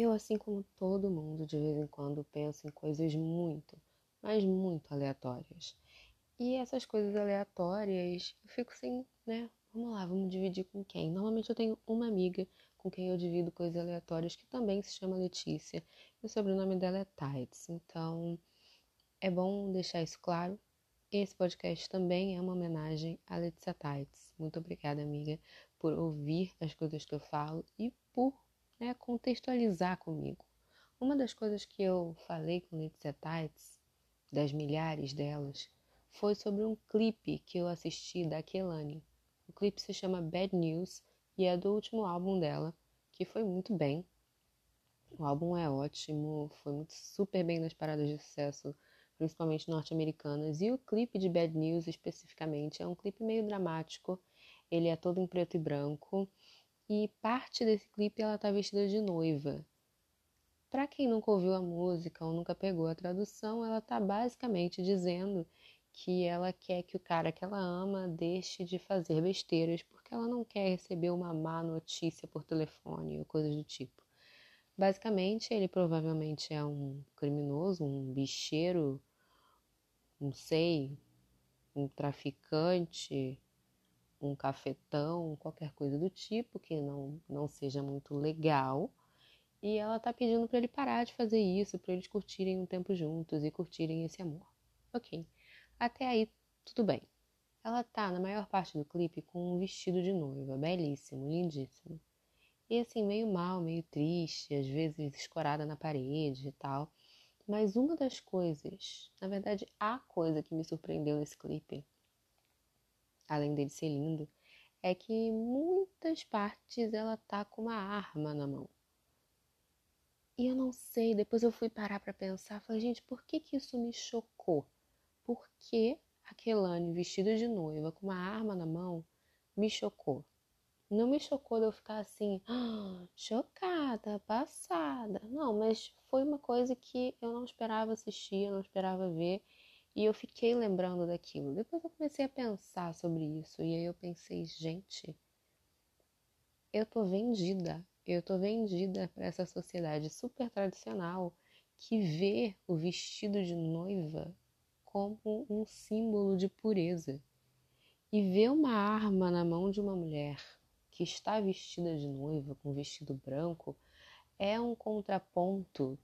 Eu, assim como todo mundo, de vez em quando penso em coisas muito, mas muito aleatórias. E essas coisas aleatórias, eu fico sem, né? Vamos lá, vamos dividir com quem? Normalmente eu tenho uma amiga com quem eu divido coisas aleatórias que também se chama Letícia. E o sobrenome dela é Tides. Então, é bom deixar isso claro. Esse podcast também é uma homenagem a Letícia Tides. Muito obrigada, amiga, por ouvir as coisas que eu falo e por né, contextualizar comigo. Uma das coisas que eu falei com Letícia Tides, das milhares delas, foi sobre um clipe que eu assisti da Kelani. O clipe se chama Bad News e é do último álbum dela, que foi muito bem. O álbum é ótimo, foi muito super bem nas paradas de sucesso, principalmente norte-americanas. E o clipe de Bad News especificamente é um clipe meio dramático. Ele é todo em preto e branco e parte desse clipe ela tá vestida de noiva. Para quem nunca ouviu a música ou nunca pegou a tradução, ela tá basicamente dizendo que ela quer que o cara que ela ama deixe de fazer besteiras porque ela não quer receber uma má notícia por telefone ou coisas do tipo. Basicamente, ele provavelmente é um criminoso, um bicheiro, não sei, um traficante, um cafetão, qualquer coisa do tipo que não, não seja muito legal. E ela tá pedindo para ele parar de fazer isso, para eles curtirem um tempo juntos e curtirem esse amor. Ok. Até aí, tudo bem. Ela tá na maior parte do clipe com um vestido de noiva, belíssimo, lindíssimo. E assim, meio mal, meio triste, às vezes escorada na parede e tal. Mas uma das coisas, na verdade, a coisa que me surpreendeu nesse clipe além dele ser lindo, é que em muitas partes ela tá com uma arma na mão. E eu não sei, depois eu fui parar para pensar, falei, gente, por que que isso me chocou? Por que a Kelane vestida de noiva com uma arma na mão me chocou? Não me chocou de eu ficar assim, ah, chocada, passada. Não, mas foi uma coisa que eu não esperava assistir, eu não esperava ver. E eu fiquei lembrando daquilo. Depois eu comecei a pensar sobre isso. E aí eu pensei, gente, eu tô vendida. Eu tô vendida para essa sociedade super tradicional que vê o vestido de noiva como um símbolo de pureza. E vê uma arma na mão de uma mulher que está vestida de noiva com vestido branco é um contraponto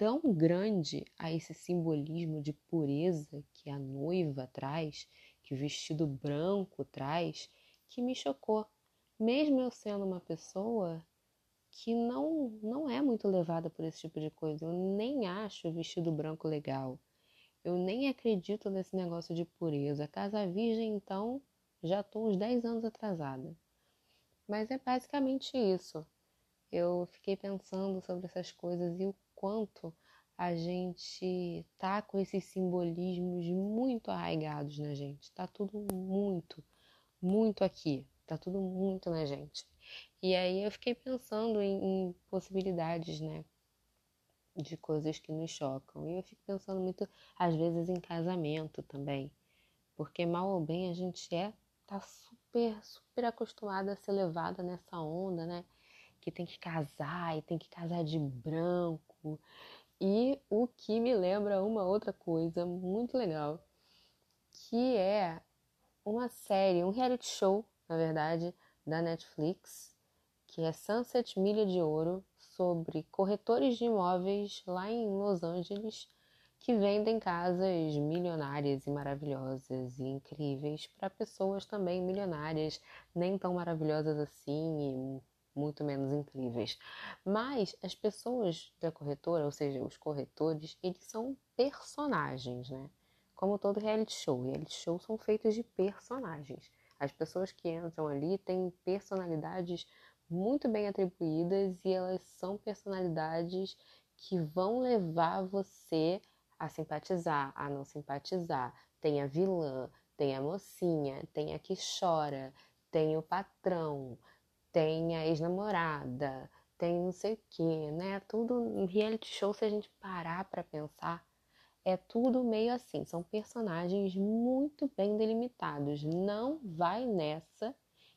tão grande a esse simbolismo de pureza que a noiva traz, que o vestido branco traz, que me chocou. Mesmo eu sendo uma pessoa que não, não é muito levada por esse tipo de coisa, eu nem acho o vestido branco legal. Eu nem acredito nesse negócio de pureza. Casa Virgem, então, já estou uns 10 anos atrasada. Mas é basicamente isso. Eu fiquei pensando sobre essas coisas e o quanto a gente tá com esses simbolismos muito arraigados na gente. Tá tudo muito, muito aqui. Tá tudo muito na gente. E aí eu fiquei pensando em, em possibilidades, né? De coisas que nos chocam. E eu fico pensando muito, às vezes, em casamento também. Porque mal ou bem a gente é, tá super, super acostumada a ser levada nessa onda, né? Que tem que casar e tem que casar de branco. E o que me lembra uma outra coisa muito legal, que é uma série, um reality show, na verdade, da Netflix, que é Sunset Milha de Ouro, sobre corretores de imóveis lá em Los Angeles que vendem casas milionárias e maravilhosas e incríveis para pessoas também milionárias, nem tão maravilhosas assim muito menos incríveis. Mas as pessoas da corretora, ou seja, os corretores, eles são personagens, né? Como todo reality show. Reality shows são feitos de personagens. As pessoas que entram ali têm personalidades muito bem atribuídas e elas são personalidades que vão levar você a simpatizar, a não simpatizar. Tem a vilã, tem a mocinha, tem a que chora, tem o patrão, tem a ex-namorada, tem não sei o que, né? Tudo reality show, se a gente parar para pensar, é tudo meio assim. São personagens muito bem delimitados. Não vai nessa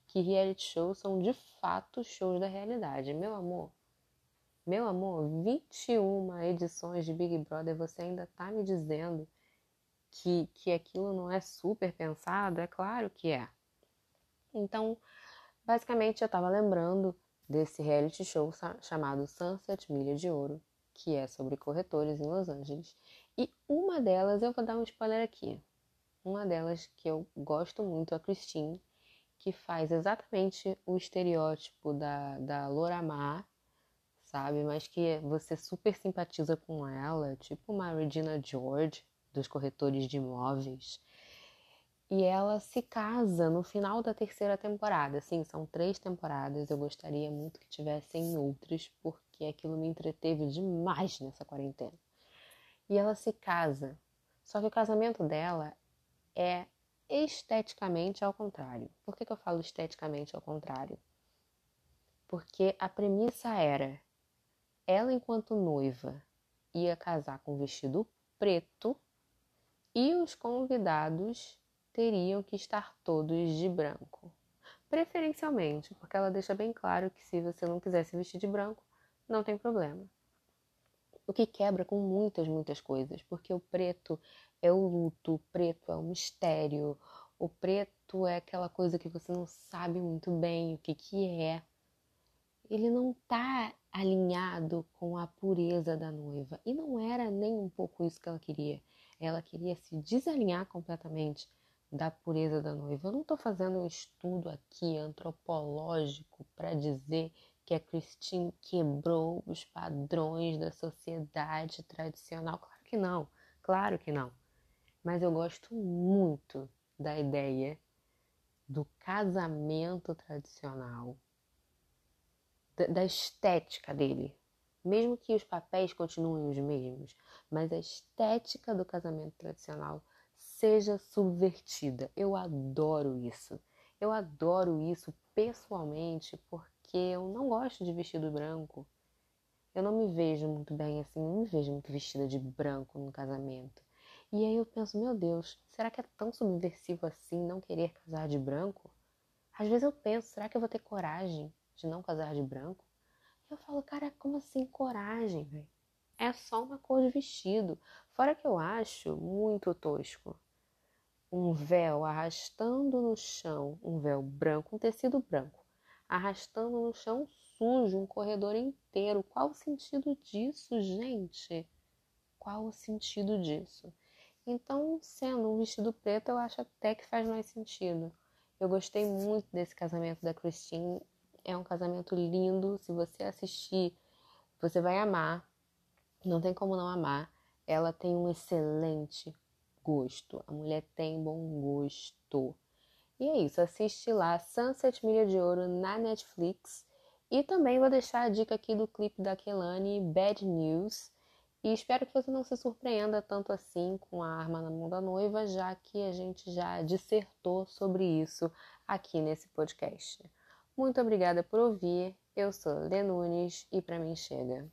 que reality shows são de fato shows da realidade. Meu amor, Meu amor, 21 edições de Big Brother, você ainda tá me dizendo que, que aquilo não é super pensado? É claro que é. Então, basicamente, eu tava lembrando desse reality show chamado Sunset Milha de Ouro, que é sobre corretores em Los Angeles. E uma delas, eu vou dar um spoiler aqui. Uma delas que eu gosto muito, a Christine, que faz exatamente o estereótipo da, da Loramar, sabe? Mas que você super simpatiza com ela, tipo uma Regina George dos corretores de imóveis. E ela se casa no final da terceira temporada. Sim, são três temporadas. Eu gostaria muito que tivessem outras, porque aquilo me entreteve demais nessa quarentena. E ela se casa. Só que o casamento dela é esteticamente ao contrário. Por que, que eu falo esteticamente ao contrário? Porque a premissa era: ela, enquanto noiva, ia casar com vestido preto e os convidados teriam que estar todos de branco. Preferencialmente, porque ela deixa bem claro que se você não quiser se vestir de branco, não tem problema. O que quebra com muitas, muitas coisas, porque o preto é o luto, o preto é o mistério, o preto é aquela coisa que você não sabe muito bem o que, que é. Ele não está alinhado com a pureza da noiva. E não era nem um pouco isso que ela queria. Ela queria se desalinhar completamente da pureza da noiva. Eu não estou fazendo um estudo aqui antropológico para dizer que a Christine quebrou os padrões da sociedade tradicional. Claro que não, claro que não mas eu gosto muito da ideia do casamento tradicional, da, estética dele. Mesmo que os papéis continuem os mesmos, mas a estética do casamento tradicional seja subvertida. Eu adoro isso. Eu adoro isso pessoalmente porque eu não gosto de vestido branco. Eu não me vejo muito bem assim, não me vejo muito vestida de branco no casamento. E aí eu penso, meu Deus, será que é tão subversivo assim não querer casar de branco? Às vezes eu penso, será que eu vou ter coragem de não casar de branco? Eu falo, cara, como assim coragem, velho? É só uma cor de vestido. Fora que eu acho muito tosco. Um véu arrastando no chão, um véu branco, um tecido branco, arrastando no chão sujo, um corredor inteiro. Qual o sentido disso, gente? Qual o sentido disso? Então, sendo um vestido preto, eu acho até que faz mais sentido. Eu gostei muito desse casamento da Christine. É um casamento lindo. Se você assistir, você vai amar. Não tem como não amar. Ela tem um excelente gosto. A mulher tem bom gosto. E é isso. Assiste lá Sunset Milha de Ouro na Netflix. E também vou deixar a dica aqui do clipe da Kelani, Bad News e espero que você não se surpreenda tanto assim com a arma na mão da noiva, já que a gente já dissertou sobre isso aqui nesse podcast. Muito obrigada por ouvir. Eu sou Lê Nunes e para mim chega.